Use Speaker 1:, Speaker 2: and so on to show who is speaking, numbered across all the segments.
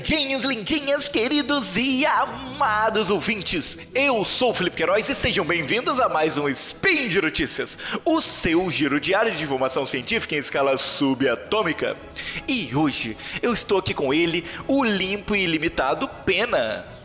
Speaker 1: Lindinhos, lindinhas, queridos e amados ouvintes, eu sou o Felipe Queiroz e sejam bem-vindos a mais um Spin de Notícias, o seu giro diário de informação científica em escala subatômica. E hoje eu estou aqui com ele, o limpo e ilimitado Pena.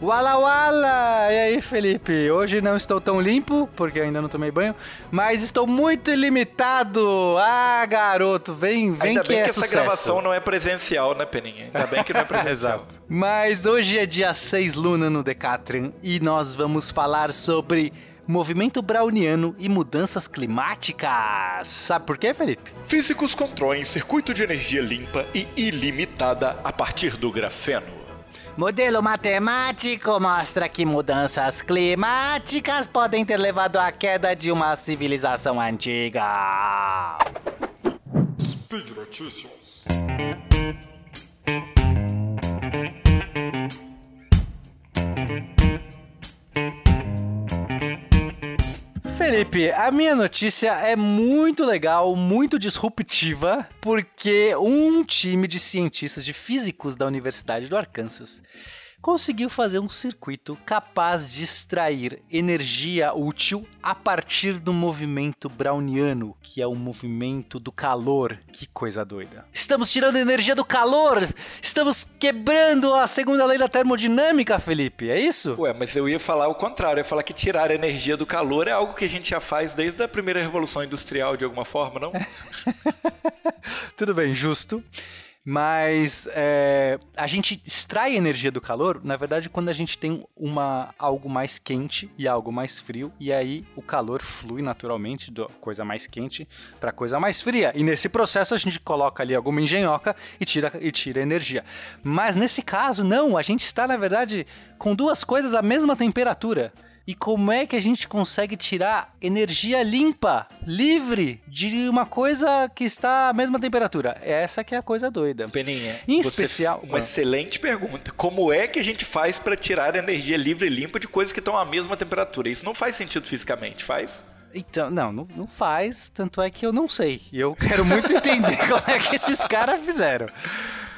Speaker 2: Wala Wala! E aí, Felipe? Hoje não estou tão limpo, porque ainda não tomei banho, mas estou muito ilimitado! Ah, garoto, vem, vem
Speaker 1: Ainda
Speaker 2: que
Speaker 1: bem
Speaker 2: é
Speaker 1: que
Speaker 2: sucesso.
Speaker 1: essa gravação não é presencial, né, Peninha? Ainda bem que não é presencial.
Speaker 2: Exato. Mas hoje é dia 6 Luna no Decathlon e nós vamos falar sobre movimento browniano e mudanças climáticas. Sabe por quê, Felipe?
Speaker 1: Físicos constroem circuito de energia limpa e ilimitada a partir do grafeno.
Speaker 2: Modelo matemático mostra que mudanças climáticas podem ter levado à queda de uma civilização antiga.
Speaker 3: Speed Notícias.
Speaker 2: Felipe, a minha notícia é muito legal, muito disruptiva, porque um time de cientistas, de físicos da Universidade do Arkansas, conseguiu fazer um circuito capaz de extrair energia útil a partir do movimento browniano, que é o movimento do calor. Que coisa doida. Estamos tirando energia do calor! Estamos quebrando a segunda lei da termodinâmica, Felipe, é isso?
Speaker 1: Ué, mas eu ia falar o contrário, eu ia falar que tirar energia do calor é algo que a gente já faz desde a primeira revolução industrial, de alguma forma, não?
Speaker 2: Tudo bem, justo. Mas é, a gente extrai energia do calor, na verdade, quando a gente tem uma, algo mais quente e algo mais frio, e aí o calor flui naturalmente da coisa mais quente para coisa mais fria. E nesse processo a gente coloca ali alguma engenhoca e tira, e tira energia. Mas nesse caso, não, a gente está, na verdade, com duas coisas à mesma temperatura. E como é que a gente consegue tirar energia limpa, livre, de uma coisa que está à mesma temperatura? Essa que é a coisa doida.
Speaker 1: Peninha,
Speaker 2: Em especial-
Speaker 1: uma
Speaker 2: Ah.
Speaker 1: excelente pergunta. Como é que a gente faz para tirar energia livre e limpa de coisas que estão à mesma temperatura? Isso não faz sentido fisicamente, faz?
Speaker 2: Então, não, não, não faz, tanto é que eu não sei. E eu quero muito entender como é que esses caras fizeram.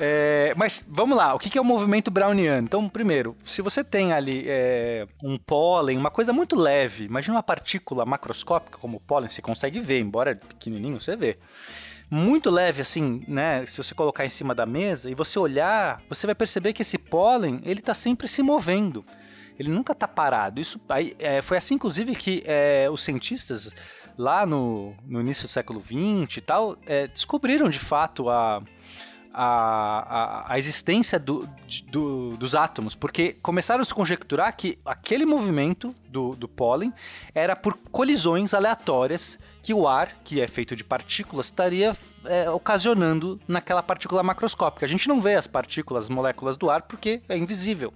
Speaker 2: É, mas vamos lá, o que é o movimento browniano? Então, primeiro, se você tem ali é, um pólen, uma coisa muito leve, imagina uma partícula macroscópica como o pólen, você consegue ver, embora pequenininho, você vê. Muito leve assim, né? Se você colocar em cima da mesa e você olhar, você vai perceber que esse pólen, ele tá sempre se movendo. Ele nunca tá parado. Isso aí, é, foi assim, inclusive, que é, os cientistas lá no, no início do século XX e tal, é, descobriram de fato a, a, a, a existência do, do- dos átomos, porque começaram a se conjecturar que aquele movimento do, do pólen era por colisões aleatórias que o ar, que é feito de partículas, estaria é, ocasionando naquela partícula macroscópica. A gente não vê as partículas, as moléculas do ar, porque é invisível.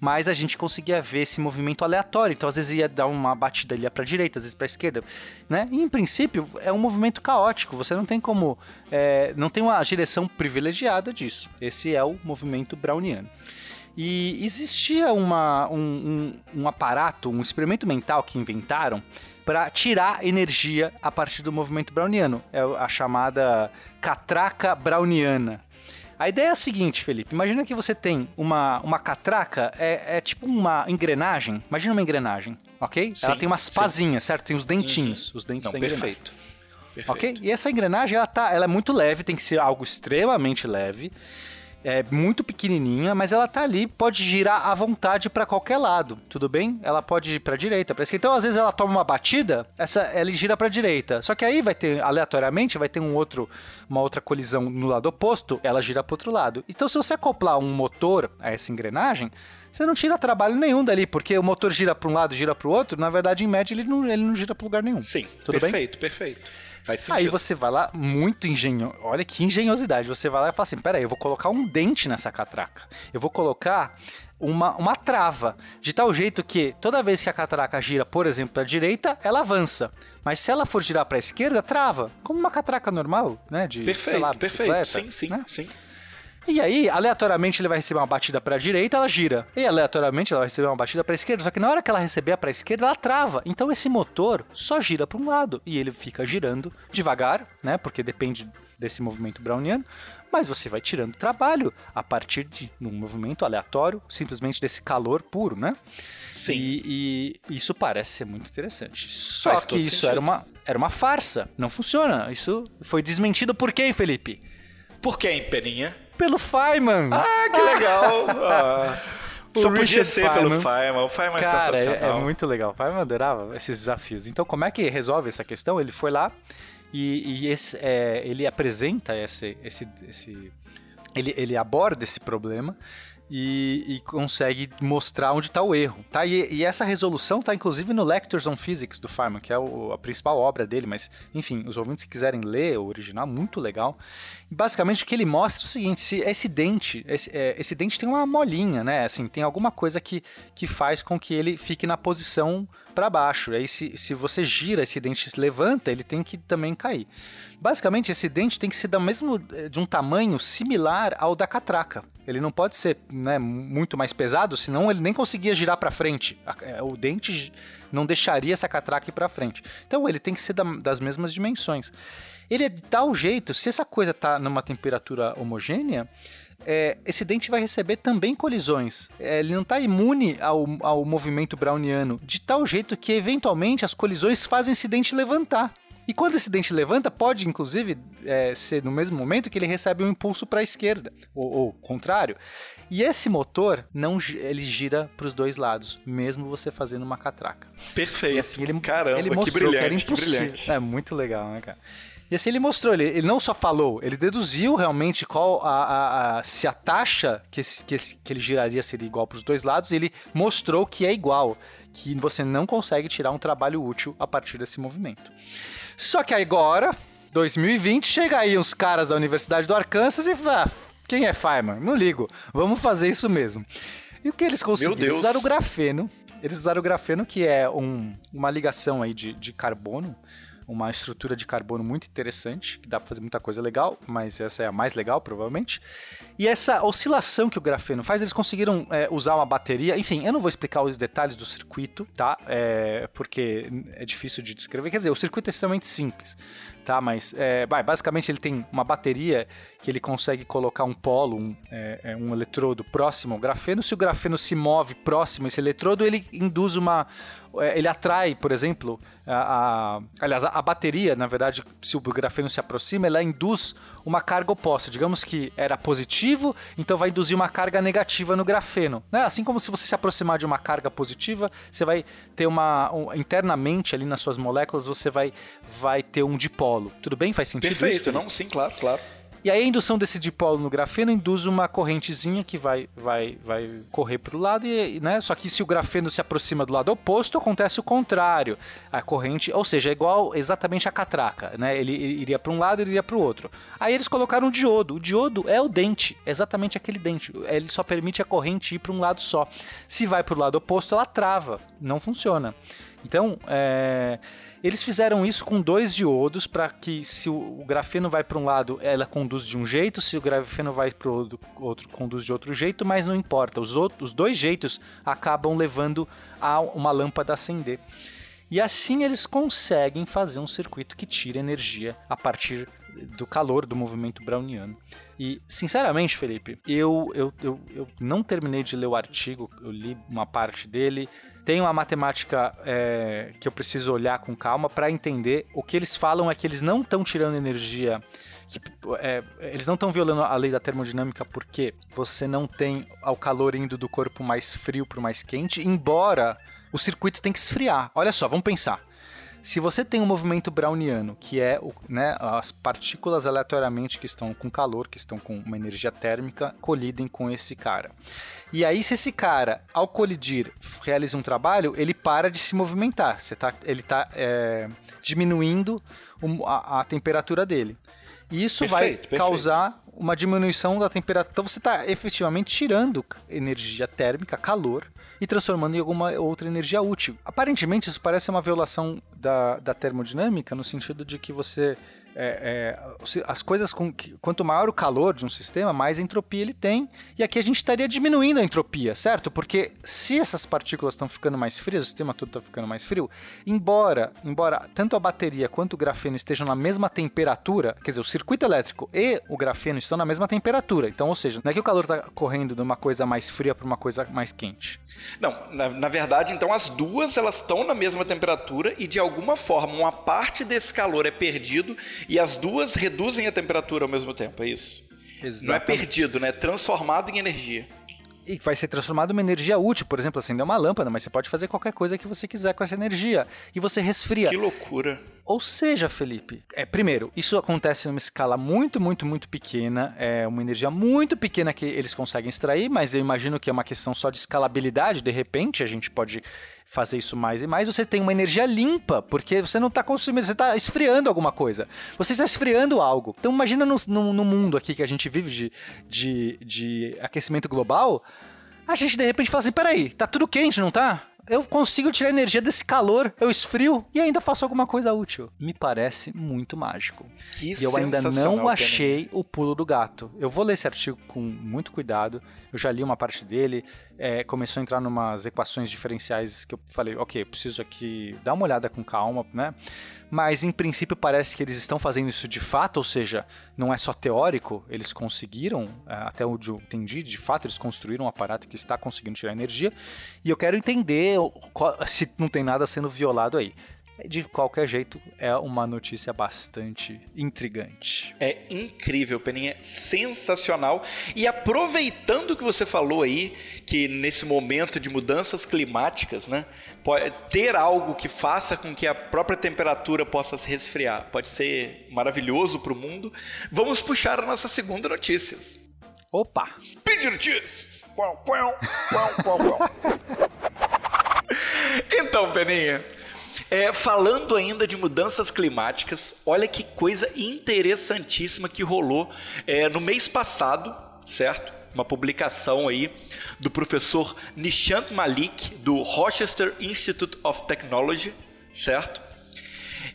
Speaker 2: Mas a gente conseguia ver esse movimento aleatório. Então, às vezes ia dar uma batida ali para a direita, às vezes para a esquerda, né? E, em princípio, é um movimento caótico. Você não tem como, é, não tem uma direção privilegiada disso. Esse é o movimento browniano. E existia uma, um, um, um aparato, um experimento mental que inventaram para tirar energia a partir do movimento browniano. É a chamada catraca browniana. A ideia é a seguinte, Felipe. Imagina que você tem uma, uma catraca, é, é tipo uma engrenagem. Imagina uma engrenagem, ok?
Speaker 1: Sim,
Speaker 2: Ela tem umas pazinhas, certo? Tem os dentinhos, os dentes
Speaker 1: Não,
Speaker 2: da engrenagem.
Speaker 1: perfeito. Perfeito.
Speaker 2: Ok? E essa engrenagem, ela, tá, ela é muito leve, tem que ser algo extremamente leve. É muito pequenininha, mas ela tá ali, pode girar à vontade para qualquer lado, tudo bem? Ela pode ir para direita, para esquerda. Então, às vezes ela toma uma batida, essa ela gira para direita. Só que aí vai ter aleatoriamente vai ter um outro uma outra colisão no lado oposto, ela gira para outro lado. Então, se você acoplar um motor a essa engrenagem, você não tira trabalho nenhum dali, porque o motor gira para um lado, gira para o outro, na verdade, em média, ele não, ele não gira para lugar nenhum.
Speaker 1: Sim,
Speaker 2: Tudo bem?
Speaker 1: perfeito, perfeito. Faz sentido.
Speaker 2: Aí você vai lá, muito engenho. Olha que engenhosidade. Você vai lá e fala assim: peraí, eu vou colocar um dente nessa catraca. Eu vou colocar uma, uma trava. De tal jeito que toda vez que a catraca gira, por exemplo, para a direita, ela avança. Mas se ela for girar para a esquerda, trava. Como uma catraca normal, né? De,
Speaker 1: Perfeito,
Speaker 2: lá,
Speaker 1: perfeito. Sim, sim,
Speaker 2: né?
Speaker 1: sim.
Speaker 2: E aí, aleatoriamente, ele vai receber uma batida pra direita, ela gira. E aleatoriamente, ela vai receber uma batida pra esquerda. Só que na hora que ela receber a pra esquerda, ela trava. Então esse motor só gira para um lado. E ele fica girando devagar, né? Porque depende desse movimento browniano. mas você vai tirando trabalho a partir de um movimento aleatório, simplesmente desse calor puro, né?
Speaker 1: Sim.
Speaker 2: E, e isso parece ser muito interessante. Só
Speaker 1: Faz
Speaker 2: que isso
Speaker 1: sentido.
Speaker 2: era uma, era uma farsa. Não funciona. Isso foi desmentido por quem, Felipe?
Speaker 1: Por que, hein, Peninha?
Speaker 2: Pelo Feynman.
Speaker 1: Ah, que legal! Ah.
Speaker 2: O
Speaker 1: Só podia ser pelo
Speaker 2: Feynman.
Speaker 1: Feynman. O Feynman é
Speaker 2: Cara, é, é
Speaker 1: sensacional.
Speaker 2: muito legal. O Feynman adorava esses desafios. Então, como é que resolve essa questão? Ele foi lá e, e esse, é, ele apresenta esse, esse, esse ele, ele aborda esse problema e, e consegue mostrar onde está o erro. Tá? E, e essa resolução está inclusive no Lectures on Physics do Feynman, que é o- a principal obra dele, mas enfim, os ouvintes que quiserem ler o original, muito legal. Basicamente o que ele mostra é o seguinte: se esse dente, esse, é, esse dente tem uma molinha, né? Assim, tem alguma coisa que, que faz com que ele fique na posição para baixo. E aí, se, se você gira esse dente se levanta, ele tem que também cair. Basicamente, esse dente tem que ser do mesmo, eh, de um tamanho similar ao da catraca. Ele não pode ser né, muito mais pesado, senão ele nem conseguia girar para frente. Eh, O dente não deixaria essa catraca ir para frente. Então, ele tem que ser da- das mesmas dimensões. Ele é de tal jeito, se essa coisa está numa temperatura homogênea, é, esse dente vai receber também colisões. É, ele não está imune ao, ao movimento browniano, de tal jeito que, eventualmente, as colisões fazem esse dente levantar. E quando esse dente levanta, pode, inclusive, é, ser no mesmo momento que ele recebe um impulso para a esquerda, ou, ou contrário. E esse motor, não, ele gira para os dois lados, mesmo você fazendo uma catraca.
Speaker 1: Perfeito.
Speaker 2: E assim, ele,
Speaker 1: Caramba,
Speaker 2: ele
Speaker 1: que
Speaker 2: mostrou
Speaker 1: brilhante,
Speaker 2: que era
Speaker 1: que
Speaker 2: impossível.
Speaker 1: brilhante.
Speaker 2: É muito legal, né, cara? E assim ele mostrou, ele, ele não só falou, ele deduziu realmente qual a, a- a- se a taxa que, esse- que, esse- que ele giraria seria igual para os dois lados, ele mostrou que é igual, que você não consegue tirar um trabalho útil a partir desse movimento. Só que agora, 2020, chega aí uns caras da Universidade do Arkansas e fala, "Ah, quem é Feynman? Não ligo, vamos fazer isso mesmo. E o que eles conseguiram? Eles usaram o grafeno. Eles usaram o grafeno, que é um- uma ligação aí de, de carbono, uma estrutura de carbono muito interessante, que dá pra fazer muita coisa legal, mas essa é a mais legal, provavelmente. E essa oscilação que o grafeno faz, eles conseguiram é, usar uma bateria. Enfim, eu não vou explicar os detalhes do circuito, tá? É, porque é difícil de descrever. Quer dizer, o circuito é extremamente simples, tá? Mas, é, basicamente, ele tem uma bateria que ele consegue colocar um polo, um, é, é, um eletrodo próximo ao grafeno. Se o grafeno se move próximo a esse eletrodo, ele induz uma. é, Ele atrai, por exemplo, a, a- aliás, a bateria, na verdade, se o grafeno se aproxima, ela induz uma carga oposta. Digamos que era positivo, então vai induzir uma carga negativa no grafeno. Né? Assim como se você se aproximar de uma carga positiva, você vai ter uma. um- internamente ali nas suas moléculas, você vai, vai ter um dipolo. Tudo bem? Faz sentido isso?
Speaker 1: Perfeito, não? Sim, claro, claro.
Speaker 2: E aí a indução desse dipolo no grafeno induz uma correntezinha que vai, vai, vai correr para o lado, e, né? Só que se o grafeno se aproxima do lado oposto, acontece o contrário. A corrente, ou seja, é igual exatamente a catraca, né? Ele iria para um lado e iria para o outro. Aí eles colocaram o diodo. O diodo é o dente, exatamente aquele dente. Ele só permite a corrente ir para um lado só. Se vai para o lado oposto, ela trava, não funciona. Então, é, eles fizeram isso com dois diodos para que se o, grafeno vai para um lado, ela conduz de um jeito, se o grafeno vai para o outro, conduz de outro jeito, mas não importa. Os, outros, os dois jeitos acabam levando a uma lâmpada acender. E assim eles conseguem fazer um circuito que tira energia a partir do calor do movimento browniano. E, sinceramente, Felipe, eu, eu, eu, eu não terminei de ler o artigo, eu li uma parte dele. Tem uma matemática é, que eu preciso olhar com calma para entender. O que eles falam é que eles não estão tirando energia. Que, é, eles não estão violando a lei da termodinâmica porque você não tem o calor indo do corpo mais frio para o mais quente, embora o circuito tem que esfriar. Olha só, vamos pensar. Se você tem um movimento browniano, que é o, né, as partículas aleatoriamente que estão com calor, que estão com uma energia térmica, colidem com esse cara. E aí, se esse cara, ao colidir, realiza um trabalho, ele para de se movimentar. Você tá, ele está é, diminuindo a, a temperatura dele. E isso
Speaker 1: Perfeito,
Speaker 2: vai
Speaker 1: perfeito.
Speaker 2: causar uma diminuição da temperatura. Então você está efetivamente tirando energia térmica, calor, e transformando em alguma outra energia útil. Aparentemente, isso parece uma violação da, da termodinâmica no sentido de que você é, é, as coisas com quanto maior o calor de um sistema, mais entropia ele tem. E aqui a gente estaria diminuindo a entropia, certo? Porque se essas partículas estão ficando mais frias, o sistema todo está ficando mais frio, embora, embora tanto a bateria quanto o grafeno estejam na mesma temperatura, quer dizer, o circuito elétrico e o grafeno estão na mesma temperatura. Então, ou seja, não é que o calor está correndo de uma coisa mais fria para uma coisa mais quente.
Speaker 1: Não, na, na verdade, então as duas elas estão na mesma temperatura e de alguma forma uma parte desse calor é perdido e as duas reduzem a temperatura ao mesmo tempo, é isso? Exatamente. Não é perdido, né? É transformado em energia.
Speaker 2: E vai ser transformado em uma energia útil, por exemplo, acender uma lâmpada, mas você pode fazer qualquer coisa que você quiser com essa energia. E você resfria.
Speaker 1: Que loucura.
Speaker 2: Ou seja, Felipe, é, primeiro, isso acontece numa escala muito, muito, muito pequena, é uma energia muito pequena que eles conseguem extrair, mas eu imagino que é uma questão só de escalabilidade, de repente a gente pode fazer isso mais e mais, você tem uma energia limpa, porque você não está consumindo, você está esfriando alguma coisa. Você está esfriando algo. Então imagina no, no, no mundo aqui que a gente vive de, de, de aquecimento global, a gente de repente fala assim, peraí, tá tudo quente, não tá? Eu consigo tirar energia desse calor, eu esfrio e ainda faço alguma coisa útil. Me parece muito mágico.
Speaker 1: Que
Speaker 2: e eu ainda não achei o pulo do gato. Eu vou ler esse artigo com muito cuidado. Eu já li uma parte dele. É, começou a entrar numas equações diferenciais que eu falei, ok, preciso aqui dar uma olhada com calma, né? Mas em princípio parece que eles estão fazendo isso de fato, ou seja, não é só teórico, eles conseguiram, é, até onde eu entendi, de fato eles construíram um aparato que está conseguindo tirar energia, e eu quero entender se não tem nada sendo violado aí de qualquer jeito, é uma notícia bastante intrigante.
Speaker 1: É incrível, Peninha, sensacional. E aproveitando que você falou aí, que nesse momento de mudanças climáticas, né, pode ter algo que faça com que a própria temperatura possa se resfriar, pode ser maravilhoso para o mundo. Vamos puxar a nossa segunda notícia.
Speaker 2: Opa!
Speaker 1: Speed Notícias! então, Peninha, é, falando ainda de mudanças climáticas, olha que coisa interessantíssima que rolou é, no mês passado, certo? Uma publicação aí do professor Nishant Malik, do Rochester Institute of Technology, certo?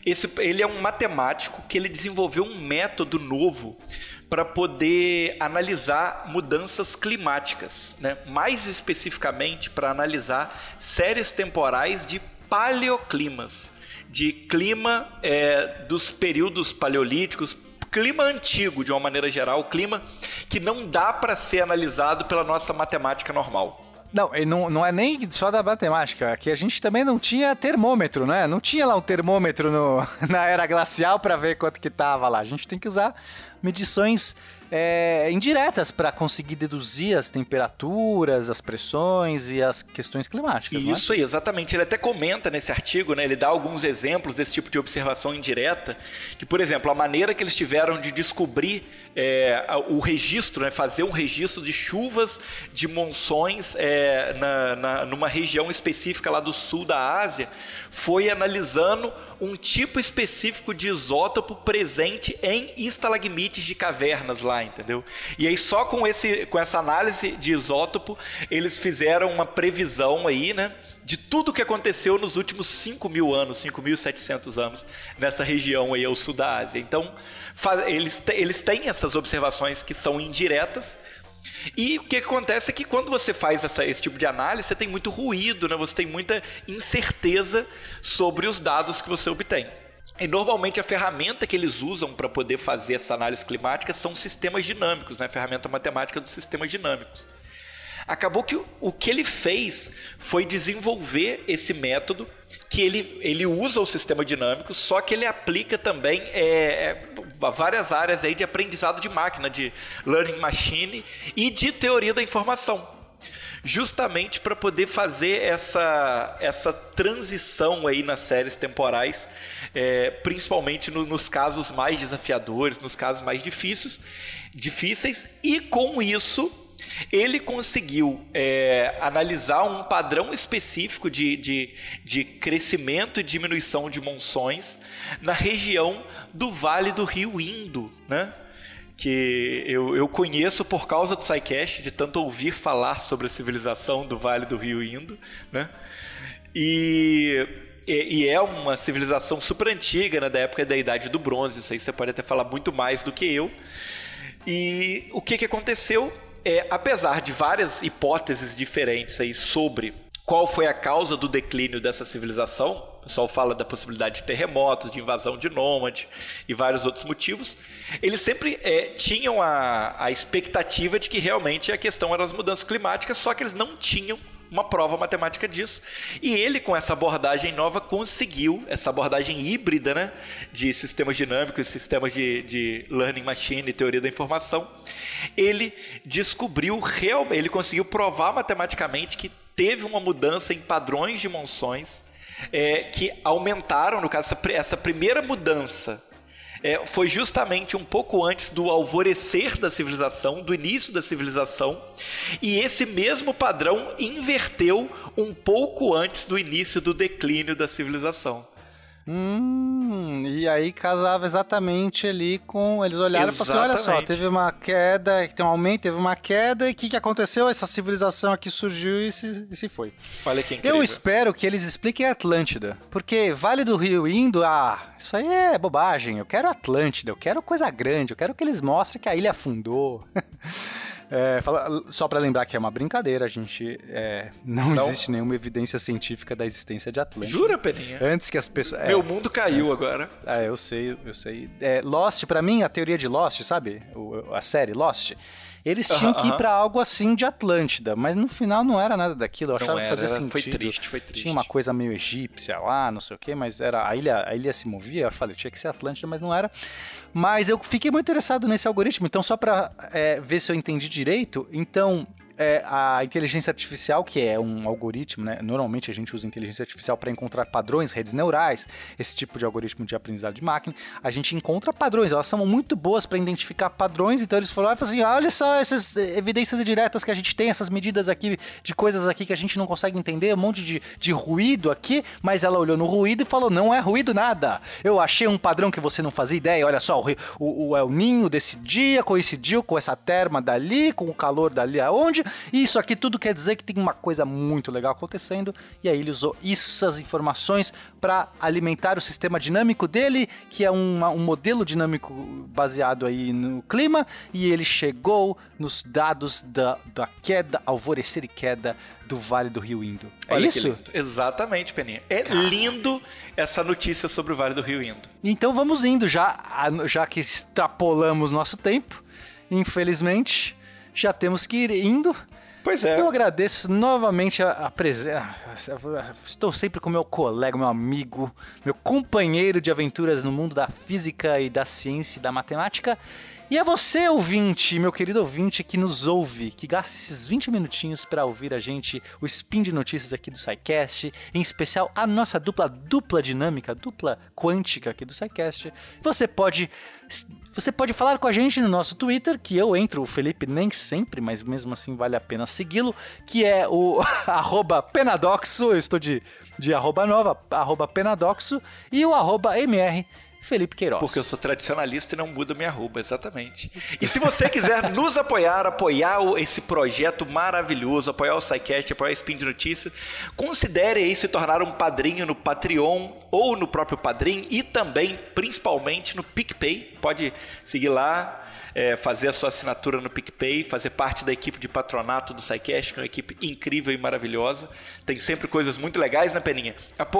Speaker 1: Esse, ele é um matemático que ele desenvolveu um método novo para poder analisar mudanças climáticas, né? mais especificamente para analisar séries temporais de paleoclimas, de clima é, dos períodos paleolíticos, clima antigo de uma maneira geral, clima que não dá para ser analisado pela nossa matemática normal.
Speaker 2: Não, não, não é nem só da matemática. Aqui a gente também não tinha termômetro, né? Não tinha lá um termômetro no, na era glacial para ver quanto que tava lá. A gente tem que usar medições é, indiretas para conseguir deduzir as temperaturas, as pressões e as questões climáticas.
Speaker 1: É? Isso
Speaker 2: é?
Speaker 1: aí, exatamente. Ele até comenta nesse artigo, né, ele dá alguns exemplos desse tipo de observação indireta, que, por exemplo, a maneira que eles tiveram de descobrir é, o registro, né, fazer um registro de chuvas, de monções é, na, na, numa região específica lá do sul da Ásia, foi analisando um tipo específico de isótopo presente em estalagmites de cavernas lá, entendeu? E aí só com, esse, com essa análise de isótopo, eles fizeram uma previsão aí, né? de tudo que aconteceu nos últimos 5 mil anos, 5.700 anos, nessa região aí ao sul da Ásia. Então, eles, eles têm essas observações que são indiretas, e o que acontece é que quando você faz essa, esse tipo de análise, você tem muito ruído, né? você tem muita incerteza sobre os dados que você obtém. E normalmente a ferramenta que eles usam para poder fazer essa análise climática são sistemas dinâmicos, né? a ferramenta matemática dos sistemas dinâmicos. Acabou que o que ele fez foi desenvolver esse método que ele, ele usa o sistema dinâmico, só que ele aplica também é, é, várias áreas aí de aprendizado de máquina, de learning machine e de teoria da informação. Justamente para poder fazer essa, essa transição aí nas séries temporais, é, principalmente no, nos casos mais desafiadores, nos casos mais difíceis, difíceis, e com isso ele conseguiu é, analisar um padrão específico de, de, de crescimento e diminuição de monções na região do Vale do Rio Indo, né? Que eu, eu conheço por causa do SciCast, de tanto ouvir falar sobre a civilização do Vale do Rio Indo, né? E e, é uma civilização super antiga, né, da época da Idade do Bronze. Isso aí você pode até falar muito mais do que eu. E o que, que aconteceu? É, apesar de várias hipóteses diferentes aí sobre qual foi a causa do declínio dessa civilização, pessoal fala da possibilidade de terremotos, de invasão de nômade e vários outros motivos. Eles sempre é, tinham a, a expectativa de que realmente a questão era as mudanças climáticas, só que eles não tinham uma prova matemática disso. E ele, com essa abordagem nova, conseguiu, essa abordagem híbrida né, de sistemas dinâmicos, sistemas de, de learning machine, teoria da informação, ele descobriu realmente, ele conseguiu provar matematicamente que teve uma mudança em padrões de monções é, que aumentaram, no caso, essa, essa primeira mudança é, foi justamente um pouco antes do alvorecer da civilização, do início da civilização, e esse mesmo padrão inverteu um pouco antes do início do declínio da civilização.
Speaker 2: Hum, e aí casava exatamente ali com. Eles olharam e falaram assim: olha só, teve uma queda, tem um aumento, teve uma queda, e o que, que aconteceu? Essa civilização aqui surgiu e se, e se foi.
Speaker 1: Olha que incrível.
Speaker 2: Eu espero que eles expliquem Atlântida, porque Vale do Rio indo, ah, isso aí é bobagem. Eu quero Atlântida, eu quero coisa grande, eu quero que eles mostrem que a ilha afundou. É, fala, só para lembrar que é uma brincadeira, a gente é, não, não, existe nenhuma evidência científica da existência de Atlântida.
Speaker 1: Jura, Peninha?
Speaker 2: Antes que as pessoas.
Speaker 1: É, Meu mundo caiu agora.
Speaker 2: É, eu sei, eu sei. É, Lost, para mim, a teoria de Lost, sabe? O, a série Lost. Eles tinham uh -huh, que ir para algo assim de Atlântida, mas no final não era nada daquilo. Eu achava que fazia sentido.
Speaker 1: Foi triste, foi triste.
Speaker 2: Tinha uma coisa meio egípcia lá, não sei o quê, mas era a ilha, a ilha se movia. Eu falei, tinha que ser Atlântida, mas não era. Mas eu fiquei muito interessado nesse algoritmo. Então, só para é, ver se eu entendi direito, então é, a inteligência artificial, que é um algoritmo, né? Normalmente a gente usa inteligência artificial para encontrar padrões, redes neurais, esse tipo de algoritmo de aprendizado de máquina. A gente encontra padrões, elas são muito boas para identificar padrões, então eles falaram assim: olha só essas evidências diretas que a gente tem, essas medidas aqui de coisas aqui que a gente não consegue entender, um monte de, de ruído aqui, mas ela olhou no ruído e falou: não é ruído nada. Eu achei um padrão que você não fazia ideia. Olha só, o, o, o El Ninho desse dia coincidiu com essa terma dali, com o calor dali aonde e isso aqui tudo quer dizer que tem uma coisa muito legal acontecendo. E aí ele usou essas informações para alimentar o sistema dinâmico dele, que é uma, um modelo dinâmico baseado aí no clima. E ele chegou nos dados da, da queda, alvorecer e queda do Vale do Rio Indo. É Olha isso?
Speaker 1: Exatamente, Peninha. É lindo essa notícia sobre o Vale do Rio Indo.
Speaker 2: Então vamos indo, já, já que extrapolamos nosso tempo, infelizmente já temos que ir indo.
Speaker 1: Pois é.
Speaker 2: Eu agradeço novamente a, a presença. Estou sempre com meu colega, meu amigo, meu companheiro de aventuras no mundo da física e da ciência e da matemática. E é você, ouvinte, meu querido ouvinte, que nos ouve, que gasta esses 20 minutinhos para ouvir a gente, o spin de notícias aqui do SciCast, em especial a nossa dupla, dupla dinâmica, dupla quântica aqui do SciCast. Você pode você pode falar com a gente no nosso Twitter, que eu entro, o Felipe nem sempre, mas mesmo assim vale a pena segui-lo, que é o penadoxo, eu estou de, de nova, penadoxo, e o mr Felipe Queiroz.
Speaker 1: Porque eu sou tradicionalista e não mudo minha arroba, exatamente. E se você quiser nos apoiar, apoiar esse projeto maravilhoso, apoiar o SciCast, apoiar o Spin de Notícias, considere aí se tornar um padrinho no Patreon ou no próprio Padrim e também, principalmente, no PicPay. Pode seguir lá, é, fazer a sua assinatura no PicPay, fazer parte da equipe de patronato do SciCast, que é uma equipe incrível e maravilhosa. Tem sempre coisas muito legais, né, Peninha?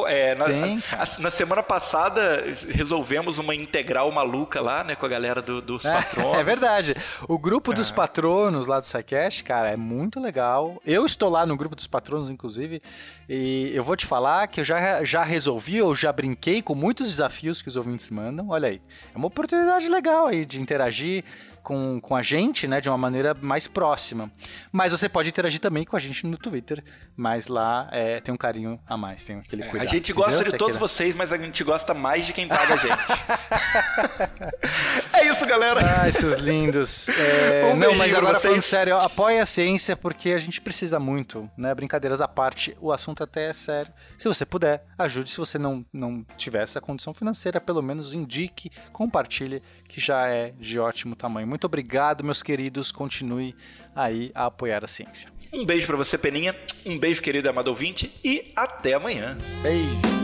Speaker 1: É, na, Tem, a, na, semana passada resolvemos uma integral maluca lá, né, com a galera do, dos é, patronos.
Speaker 2: É verdade. O grupo dos ah. patronos lá do SciCast, cara, é muito legal. Eu estou lá no grupo dos patronos, inclusive, e eu vou te falar que eu já, já resolvi, eu já brinquei com muitos desafios que os ouvintes mandam. Olha aí. É uma oportunidade legal aí de interagir com, com a gente, né, de uma maneira mais próxima. Mas você pode interagir também com a gente no Twitter, mas lá é, tem um carinho a mais, tem aquele cuidado.
Speaker 1: É, a gente gosta entendeu? de todos vocês, mas a gente gosta mais de quem paga a gente. é isso, galera.
Speaker 2: Ai, seus lindos. É, um não, mas agora falando sério, apoia a ciência porque a gente precisa muito, né? Brincadeiras à parte, o assunto até é sério. Se você puder, ajude. Se você não, não tiver essa condição financeira, pelo menos indique, compartilhe, que já é de ótimo tamanho. Muito obrigado, meus queridos. Continue aí a apoiar a ciência.
Speaker 1: Um beijo para você, Peninha. Um beijo, querido amado ouvinte. E até amanhã.
Speaker 2: Beijo.